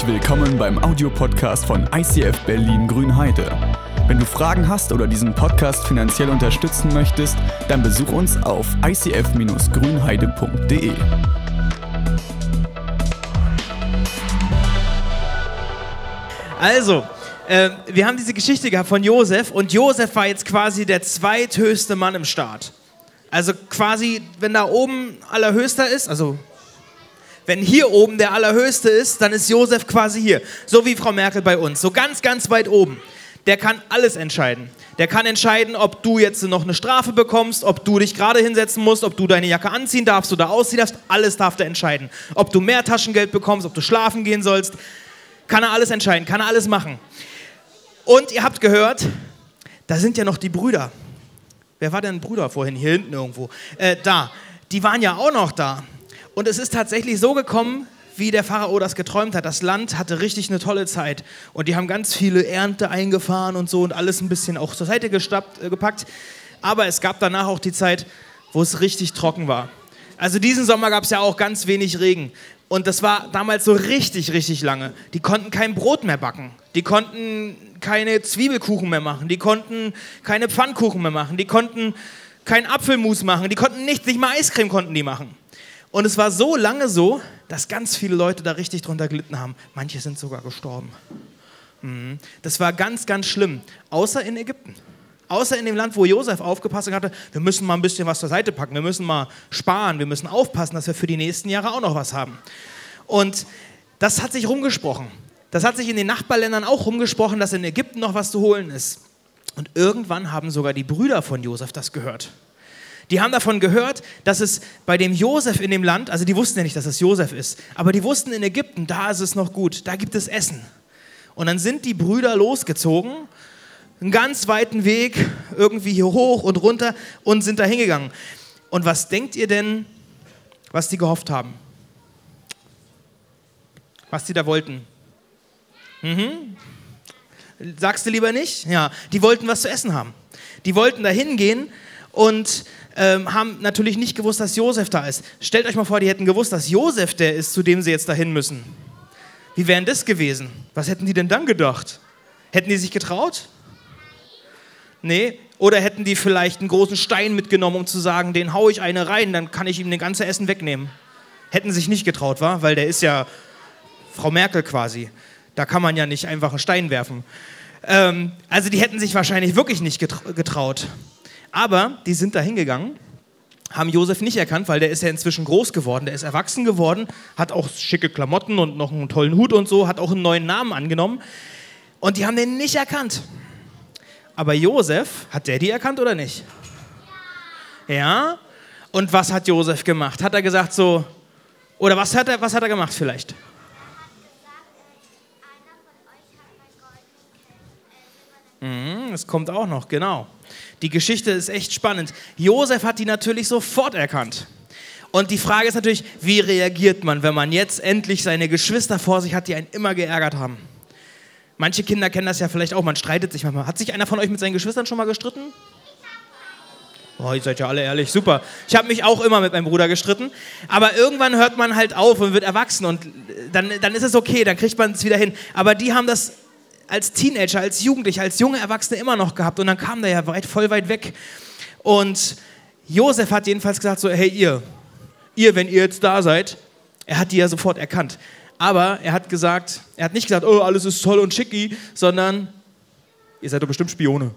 Herzlich willkommen beim Audiopodcast von ICF Berlin Grünheide. Wenn du Fragen hast oder diesen Podcast finanziell unterstützen möchtest, dann besuch uns auf icf-grünheide.de. Also, äh, wir haben diese Geschichte gehabt von Josef und Josef war jetzt quasi der zweithöchste Mann im Staat. Also quasi, wenn da oben allerhöchster ist, also wenn hier oben der allerhöchste ist, dann ist Josef quasi hier. So wie Frau Merkel bei uns. So ganz, ganz weit oben. Der kann alles entscheiden. Der kann entscheiden, ob du jetzt noch eine Strafe bekommst, ob du dich gerade hinsetzen musst, ob du deine Jacke anziehen darfst oder ausziehen darfst. Alles darf der entscheiden. Ob du mehr Taschengeld bekommst, ob du schlafen gehen sollst. Kann er alles entscheiden, kann er alles machen. Und ihr habt gehört, da sind ja noch die Brüder. Wer war denn Brüder vorhin? Hier hinten irgendwo. Äh, da. Die waren ja auch noch da. Und es ist tatsächlich so gekommen, wie der Pharao das geträumt hat. Das Land hatte richtig eine tolle Zeit. Und die haben ganz viele Ernte eingefahren und so und alles ein bisschen auch zur Seite gestappt, äh, gepackt. Aber es gab danach auch die Zeit, wo es richtig trocken war. Also diesen Sommer gab es ja auch ganz wenig Regen. Und das war damals so richtig, richtig lange. Die konnten kein Brot mehr backen. Die konnten keine Zwiebelkuchen mehr machen. Die konnten keine Pfannkuchen mehr machen. Die konnten kein Apfelmus machen. Die konnten nichts, nicht mal Eiscreme konnten die machen. Und es war so lange so, dass ganz viele Leute da richtig drunter gelitten haben. Manche sind sogar gestorben. Mhm. Das war ganz, ganz schlimm. Außer in Ägypten. Außer in dem Land, wo Josef aufgepasst hatte, wir müssen mal ein bisschen was zur Seite packen, wir müssen mal sparen, wir müssen aufpassen, dass wir für die nächsten Jahre auch noch was haben. Und das hat sich rumgesprochen. Das hat sich in den Nachbarländern auch rumgesprochen, dass in Ägypten noch was zu holen ist. Und irgendwann haben sogar die Brüder von Josef das gehört. Die haben davon gehört, dass es bei dem Josef in dem Land, also die wussten ja nicht, dass es Josef ist, aber die wussten in Ägypten, da ist es noch gut, da gibt es Essen. Und dann sind die Brüder losgezogen einen ganz weiten Weg irgendwie hier hoch und runter und sind da hingegangen. Und was denkt ihr denn, was die gehofft haben? Was die da wollten? Mhm. Sagst du lieber nicht? Ja, die wollten was zu essen haben. Die wollten da hingehen und ähm, haben natürlich nicht gewusst, dass Josef da ist. Stellt euch mal vor, die hätten gewusst, dass Josef der ist, zu dem sie jetzt dahin müssen. Wie wären das gewesen? Was hätten die denn dann gedacht? Hätten die sich getraut? Nee. Oder hätten die vielleicht einen großen Stein mitgenommen, um zu sagen, den haue ich eine rein, dann kann ich ihm den ganze Essen wegnehmen. Hätten sich nicht getraut, war, weil der ist ja Frau Merkel quasi. Da kann man ja nicht einfach einen Stein werfen. Ähm, also die hätten sich wahrscheinlich wirklich nicht getraut. Aber die sind da hingegangen, haben Josef nicht erkannt, weil der ist ja inzwischen groß geworden, der ist erwachsen geworden, hat auch schicke Klamotten und noch einen tollen Hut und so, hat auch einen neuen Namen angenommen. Und die haben den nicht erkannt. Aber Josef, hat der die erkannt oder nicht? Ja? Und was hat Josef gemacht? Hat er gesagt so, oder was hat er, was hat er gemacht vielleicht? Mhm, es kommt auch noch, genau. Die Geschichte ist echt spannend. Josef hat die natürlich sofort erkannt. Und die Frage ist natürlich, wie reagiert man, wenn man jetzt endlich seine Geschwister vor sich hat, die einen immer geärgert haben? Manche Kinder kennen das ja vielleicht auch, man streitet sich manchmal. Hat sich einer von euch mit seinen Geschwistern schon mal gestritten? Oh, ihr seid ja alle ehrlich, super. Ich habe mich auch immer mit meinem Bruder gestritten, aber irgendwann hört man halt auf und wird erwachsen und dann, dann ist es okay, dann kriegt man es wieder hin. Aber die haben das als Teenager, als Jugendliche, als junge Erwachsene immer noch gehabt und dann kam der ja weit, voll weit weg. Und Josef hat jedenfalls gesagt so, hey ihr, ihr, wenn ihr jetzt da seid, er hat die ja sofort erkannt. Aber er hat gesagt, er hat nicht gesagt, oh, alles ist toll und schicki, sondern ihr seid doch bestimmt Spione.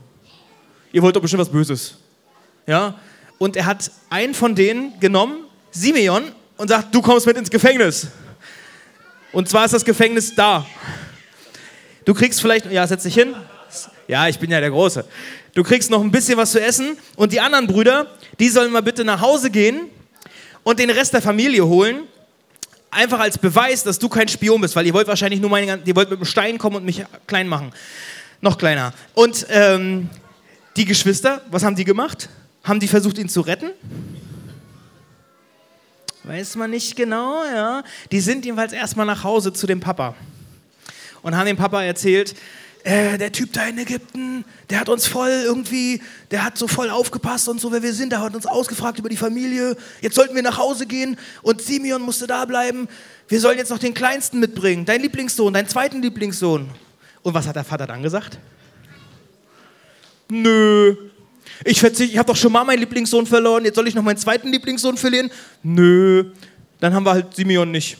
Ihr wollt doch bestimmt was Böses. Ja? Und er hat einen von denen genommen, Simeon, und sagt, du kommst mit ins Gefängnis. Und zwar ist das Gefängnis da. Du kriegst vielleicht, ja, setz dich hin. Ja, ich bin ja der Große. Du kriegst noch ein bisschen was zu essen und die anderen Brüder, die sollen mal bitte nach Hause gehen und den Rest der Familie holen Einfach als Beweis, dass du kein Spion bist, weil ihr wollt wahrscheinlich nur meine, ihr wollt mit einem Stein kommen und mich klein machen. Noch kleiner. Und ähm, die Geschwister, was haben die gemacht? Haben die versucht, ihn zu retten? Weiß man nicht genau, ja. Die sind jedenfalls erstmal nach Hause zu dem Papa und haben dem Papa erzählt, äh, der Typ da in Ägypten, der hat uns voll irgendwie, der hat so voll aufgepasst und so, wer wir sind, der hat uns ausgefragt über die Familie. Jetzt sollten wir nach Hause gehen und Simeon musste da bleiben. Wir sollen jetzt noch den Kleinsten mitbringen, dein Lieblingssohn, deinen zweiten Lieblingssohn. Und was hat der Vater dann gesagt? Nö. Ich, ich habe doch schon mal meinen Lieblingssohn verloren, jetzt soll ich noch meinen zweiten Lieblingssohn verlieren? Nö. Dann haben wir halt Simeon nicht.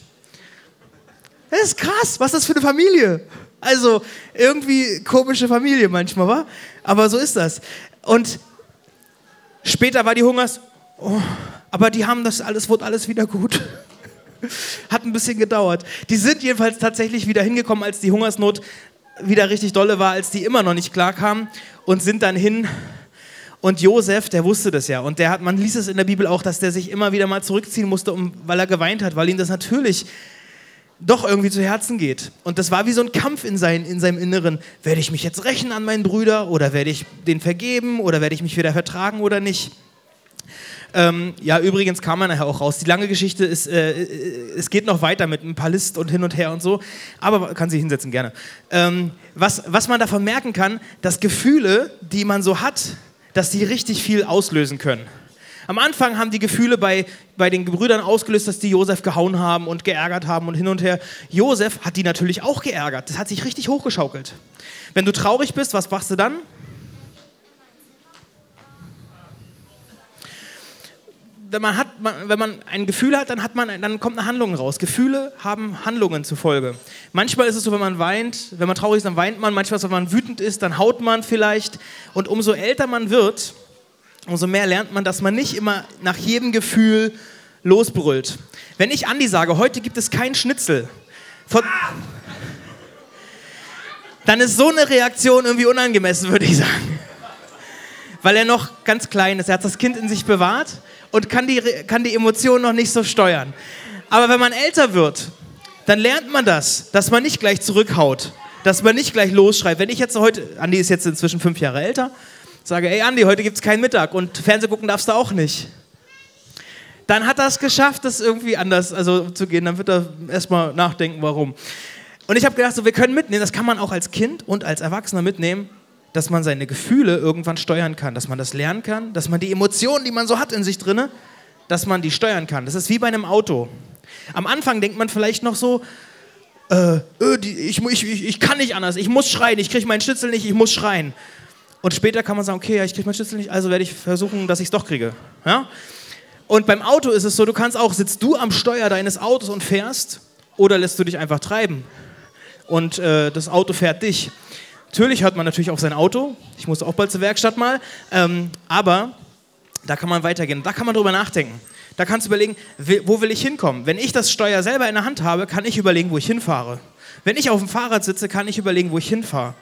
Das ist krass, was ist das für eine Familie? Also irgendwie komische Familie manchmal, wa? Aber so ist das. Und später war die Hungers, oh, aber die haben das alles, wurde alles wieder gut. Hat ein bisschen gedauert. Die sind jedenfalls tatsächlich wieder hingekommen, als die Hungersnot wieder richtig dolle war, als die immer noch nicht klar kamen und sind dann hin. Und Josef, der wusste das ja. Und der hat, man liest es in der Bibel auch, dass der sich immer wieder mal zurückziehen musste, um, weil er geweint hat, weil ihm das natürlich doch irgendwie zu Herzen geht. Und das war wie so ein Kampf in, sein, in seinem Inneren. Werde ich mich jetzt rächen an meinen Brüder oder werde ich den vergeben oder werde ich mich wieder vertragen oder nicht? Ähm, ja, übrigens kam man nachher auch raus. Die lange Geschichte ist, äh, äh, es geht noch weiter mit einem paar List und hin und her und so, aber kann sich hinsetzen, gerne. Ähm, was, was man davon merken kann, dass Gefühle, die man so hat, dass die richtig viel auslösen können. Am Anfang haben die Gefühle bei, bei den Brüdern ausgelöst, dass die Josef gehauen haben und geärgert haben und hin und her. Josef hat die natürlich auch geärgert. Das hat sich richtig hochgeschaukelt. Wenn du traurig bist, was machst du dann? Wenn man, hat, wenn man ein Gefühl hat, dann, hat man, dann kommt eine Handlung raus. Gefühle haben Handlungen zufolge. Manchmal ist es so, wenn man weint, wenn man traurig ist, dann weint man. Manchmal, wenn man wütend ist, dann haut man vielleicht. Und umso älter man wird, umso mehr lernt man, dass man nicht immer nach jedem Gefühl losbrüllt. Wenn ich Andi sage, heute gibt es kein Schnitzel, dann ist so eine Reaktion irgendwie unangemessen, würde ich sagen. Weil er noch ganz klein ist. Er hat das Kind in sich bewahrt und kann die, kann die Emotionen noch nicht so steuern. Aber wenn man älter wird, dann lernt man das, dass man nicht gleich zurückhaut, dass man nicht gleich losschreit. Wenn ich jetzt heute, Andi ist jetzt inzwischen fünf Jahre älter, sage, ey Andi, heute gibt es keinen Mittag und Fernseh gucken darfst du auch nicht. Dann hat er es geschafft, das irgendwie anders also, zu gehen. Dann wird er erstmal nachdenken, warum. Und ich habe gedacht, so, wir können mitnehmen, das kann man auch als Kind und als Erwachsener mitnehmen, dass man seine Gefühle irgendwann steuern kann, dass man das lernen kann, dass man die Emotionen, die man so hat in sich drinne, dass man die steuern kann. Das ist wie bei einem Auto. Am Anfang denkt man vielleicht noch so, äh, äh ich, ich, ich, kann nicht anders, ich muss schreien, ich kriege meinen Schnitzel nicht, ich muss schreien. Und später kann man sagen, okay, ja, ich kriege meinen Schlüssel nicht, also werde ich versuchen, dass ich es doch kriege. Ja? Und beim Auto ist es so, du kannst auch, sitzt du am Steuer deines Autos und fährst oder lässt du dich einfach treiben und äh, das Auto fährt dich. Natürlich hört man natürlich auf sein Auto, ich muss auch bald zur Werkstatt mal, ähm, aber da kann man weitergehen, da kann man drüber nachdenken. Da kannst du überlegen, wo will ich hinkommen? Wenn ich das Steuer selber in der Hand habe, kann ich überlegen, wo ich hinfahre. Wenn ich auf dem Fahrrad sitze, kann ich überlegen, wo ich hinfahre.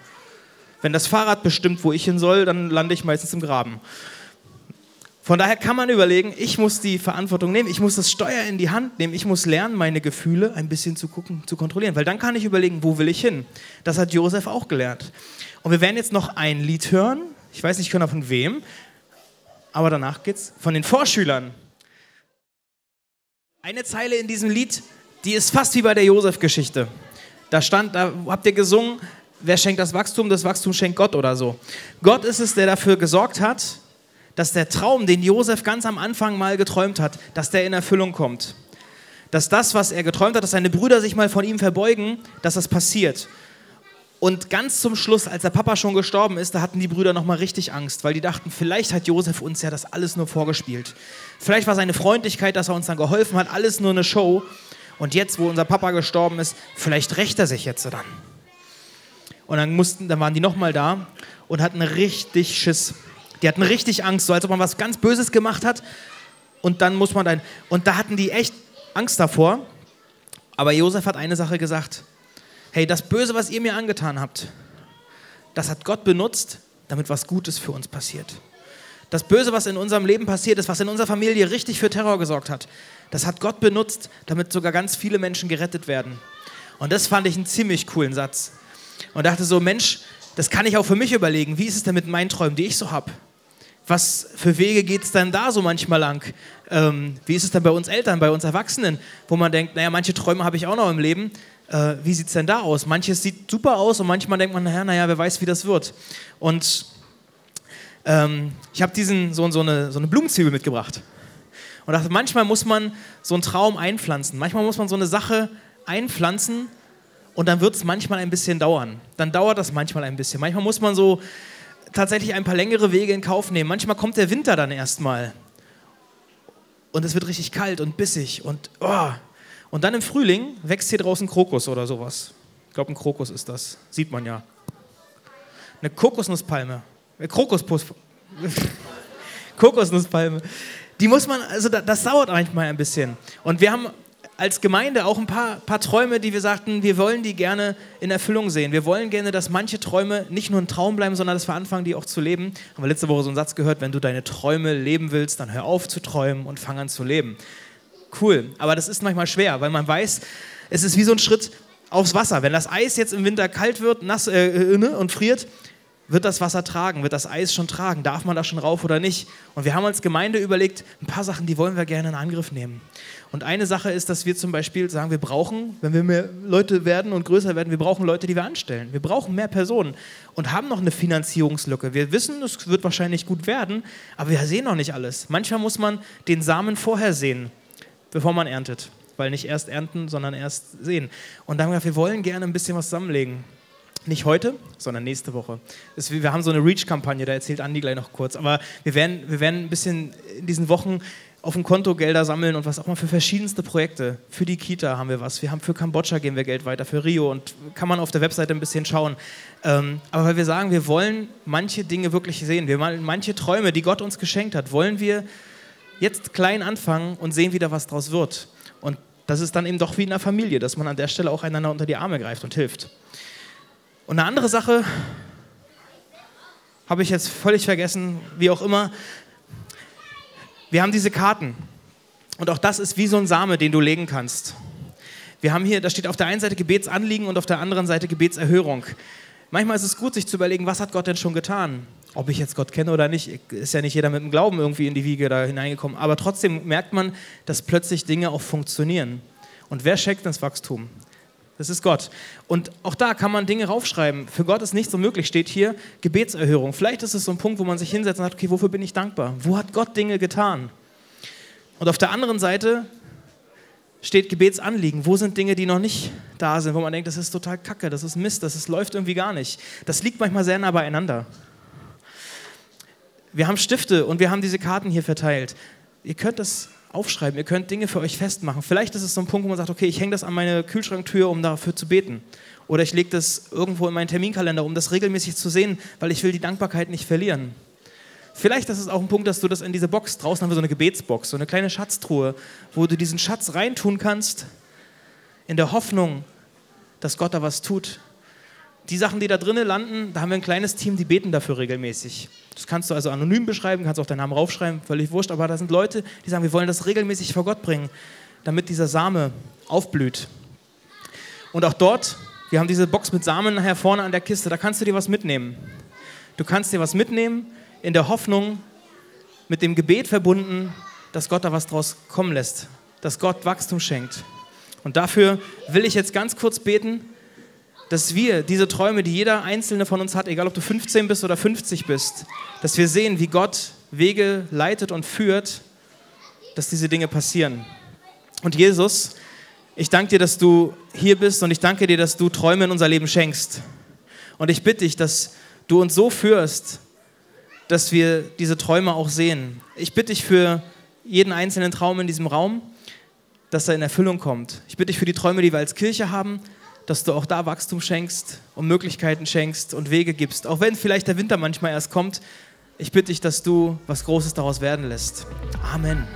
Wenn das Fahrrad bestimmt, wo ich hin soll, dann lande ich meistens im Graben. Von daher kann man überlegen, ich muss die Verantwortung nehmen, ich muss das Steuer in die Hand nehmen, ich muss lernen, meine Gefühle ein bisschen zu gucken, zu kontrollieren, weil dann kann ich überlegen, wo will ich hin. Das hat Josef auch gelernt. Und wir werden jetzt noch ein Lied hören, ich weiß nicht genau von wem, aber danach geht's von den Vorschülern. Eine Zeile in diesem Lied, die ist fast wie bei der Josef-Geschichte. Da stand, da habt ihr gesungen, wer schenkt das Wachstum? Das Wachstum schenkt Gott oder so. Gott ist es, der dafür gesorgt hat, dass der Traum, den Josef ganz am Anfang mal geträumt hat, dass der in Erfüllung kommt. Dass das, was er geträumt hat, dass seine Brüder sich mal von ihm verbeugen, dass das passiert. Und ganz zum Schluss, als der Papa schon gestorben ist, da hatten die Brüder nochmal richtig Angst, weil die dachten, vielleicht hat Josef uns ja das alles nur vorgespielt. Vielleicht war seine Freundlichkeit, dass er uns dann geholfen hat, alles nur eine Show. Und jetzt, wo unser Papa gestorben ist, vielleicht rächt er sich jetzt dann. Und dann, mussten, dann waren die nochmal da und hatten richtig Schiss. Die hatten richtig Angst, so als ob man was ganz Böses gemacht hat. Und dann muss man dann. Und da hatten die echt Angst davor. Aber Josef hat eine Sache gesagt: Hey, das Böse, was ihr mir angetan habt, das hat Gott benutzt, damit was Gutes für uns passiert. Das Böse, was in unserem Leben passiert ist, was in unserer Familie richtig für Terror gesorgt hat, das hat Gott benutzt, damit sogar ganz viele Menschen gerettet werden. Und das fand ich einen ziemlich coolen Satz und dachte so, Mensch, das kann ich auch für mich überlegen. Wie ist es denn mit meinen Träumen, die ich so habe? Was für Wege geht es denn da so manchmal lang? Ähm, wie ist es denn bei uns Eltern, bei uns Erwachsenen, wo man denkt, naja, manche Träume habe ich auch noch im Leben. Äh, wie sieht es denn da aus? Manches sieht super aus und manchmal denkt man, naja, naja, wer weiß, wie das wird. Und ähm, ich habe diesen so, so, eine, so eine Blumenzwiebel mitgebracht. Und dachte, manchmal muss man so einen Traum einpflanzen. Manchmal muss man so eine Sache einpflanzen und dann wird es manchmal ein bisschen dauern. Dann dauert das manchmal ein bisschen. Manchmal muss man so tatsächlich ein paar längere Wege in Kauf nehmen. Manchmal kommt der Winter dann erstmal und es wird richtig kalt und bissig und oh. und dann im Frühling wächst hier draußen Krokus oder sowas. Ich glaube, ein Krokus ist das. Sieht man ja. Eine Kokosnusspalme. Krokuspus. Kokosnusspalme. Die muss man, also das dauert manchmal ein bisschen. Und wir haben als Gemeinde auch ein paar, paar Träume, die wir sagten, wir wollen die gerne in Erfüllung sehen. Wir wollen gerne, dass manche Träume nicht nur ein Traum bleiben, sondern dass wir anfangen, die auch zu leben. Haben wir letzte Woche so einen Satz gehört, wenn du deine Träume leben willst, dann hör auf zu träumen und fang an zu leben. Cool, aber das ist manchmal schwer, weil man weiß, es ist wie so ein Schritt aufs Wasser. Wenn das Eis jetzt im Winter kalt wird nass, äh, äh ne, und friert, wird das Wasser tragen? Wird das Eis schon tragen? Darf man da schon rauf oder nicht? Und wir haben als Gemeinde überlegt, ein paar Sachen, die wollen wir gerne in Angriff nehmen. Und eine Sache ist, dass wir zum Beispiel sagen, wir brauchen, wenn wir mehr Leute werden und größer werden, wir brauchen Leute, die wir anstellen. Wir brauchen mehr Personen und haben noch eine Finanzierungslücke. Wir wissen, es wird wahrscheinlich gut werden, aber wir sehen noch nicht alles. Manchmal muss man den Samen vorher sehen, bevor man erntet. Weil nicht erst ernten, sondern erst sehen. Und dann haben wir gesagt, wir wollen gerne ein bisschen was zusammenlegen. Nicht heute, sondern nächste Woche. wir haben so eine Reach-Kampagne, da erzählt Andi gleich noch kurz. Aber wir werden, wir werden ein bisschen in diesen Wochen auf dem Konto Gelder sammeln und was auch mal für verschiedenste Projekte. Für die Kita haben wir was. Wir haben für Kambodscha geben wir Geld weiter, für Rio und kann man auf der Webseite ein bisschen schauen. Ähm, aber weil wir sagen, wir wollen manche Dinge wirklich sehen, wir wollen manche Träume, die Gott uns geschenkt hat, wollen wir jetzt klein anfangen und sehen, wie da was draus wird. Und das ist dann eben doch wie in einer Familie, dass man an der Stelle auch einander unter die Arme greift und hilft. Und eine andere Sache habe ich jetzt völlig vergessen, wie auch immer. Wir haben diese Karten. Und auch das ist wie so ein Same, den du legen kannst. Wir haben hier, da steht auf der einen Seite Gebetsanliegen und auf der anderen Seite Gebetserhörung. Manchmal ist es gut, sich zu überlegen, was hat Gott denn schon getan? Ob ich jetzt Gott kenne oder nicht, ist ja nicht jeder mit dem Glauben irgendwie in die Wiege da hineingekommen. Aber trotzdem merkt man, dass plötzlich Dinge auch funktionieren. Und wer schenkt das Wachstum? Das ist Gott. Und auch da kann man Dinge raufschreiben. Für Gott ist nichts unmöglich, steht hier Gebetserhörung. Vielleicht ist es so ein Punkt, wo man sich hinsetzt und sagt, okay, wofür bin ich dankbar? Wo hat Gott Dinge getan? Und auf der anderen Seite steht Gebetsanliegen. Wo sind Dinge, die noch nicht da sind, wo man denkt, das ist total kacke, das ist Mist, das ist, läuft irgendwie gar nicht. Das liegt manchmal sehr nah beieinander. Wir haben Stifte und wir haben diese Karten hier verteilt. Ihr könnt das aufschreiben. Ihr könnt Dinge für euch festmachen. Vielleicht ist es so ein Punkt, wo man sagt, okay, ich hänge das an meine Kühlschranktür, um dafür zu beten. Oder ich lege das irgendwo in meinen Terminkalender, um das regelmäßig zu sehen, weil ich will die Dankbarkeit nicht verlieren. Vielleicht ist es auch ein Punkt, dass du das in diese Box, draußen haben wir so eine Gebetsbox, so eine kleine Schatztruhe, wo du diesen Schatz reintun kannst, in der Hoffnung, dass Gott da was tut. Die Sachen, die da drinnen landen, da haben wir ein kleines Team, die beten dafür regelmäßig. Das kannst du also anonym beschreiben, kannst auch deinen Namen raufschreiben, völlig wurscht, aber da sind Leute, die sagen, wir wollen das regelmäßig vor Gott bringen, damit dieser Same aufblüht. Und auch dort, wir haben diese Box mit Samen nachher vorne an der Kiste, da kannst du dir was mitnehmen. Du kannst dir was mitnehmen in der Hoffnung, mit dem Gebet verbunden, dass Gott da was draus kommen lässt, dass Gott Wachstum schenkt. Und dafür will ich jetzt ganz kurz beten dass wir diese Träume, die jeder einzelne von uns hat, egal ob du 15 bist oder 50 bist, dass wir sehen, wie Gott Wege leitet und führt, dass diese Dinge passieren. Und Jesus, ich danke dir, dass du hier bist und ich danke dir, dass du Träume in unser Leben schenkst. Und ich bitte dich, dass du uns so führst, dass wir diese Träume auch sehen. Ich bitte dich für jeden einzelnen Traum in diesem Raum, dass er in Erfüllung kommt. Ich bitte dich für die Träume, die wir als Kirche haben, dass du auch da Wachstum schenkst und Möglichkeiten schenkst und Wege gibst. Auch wenn vielleicht der Winter manchmal erst kommt, ich bitte dich, dass du was Großes daraus werden lässt. Amen.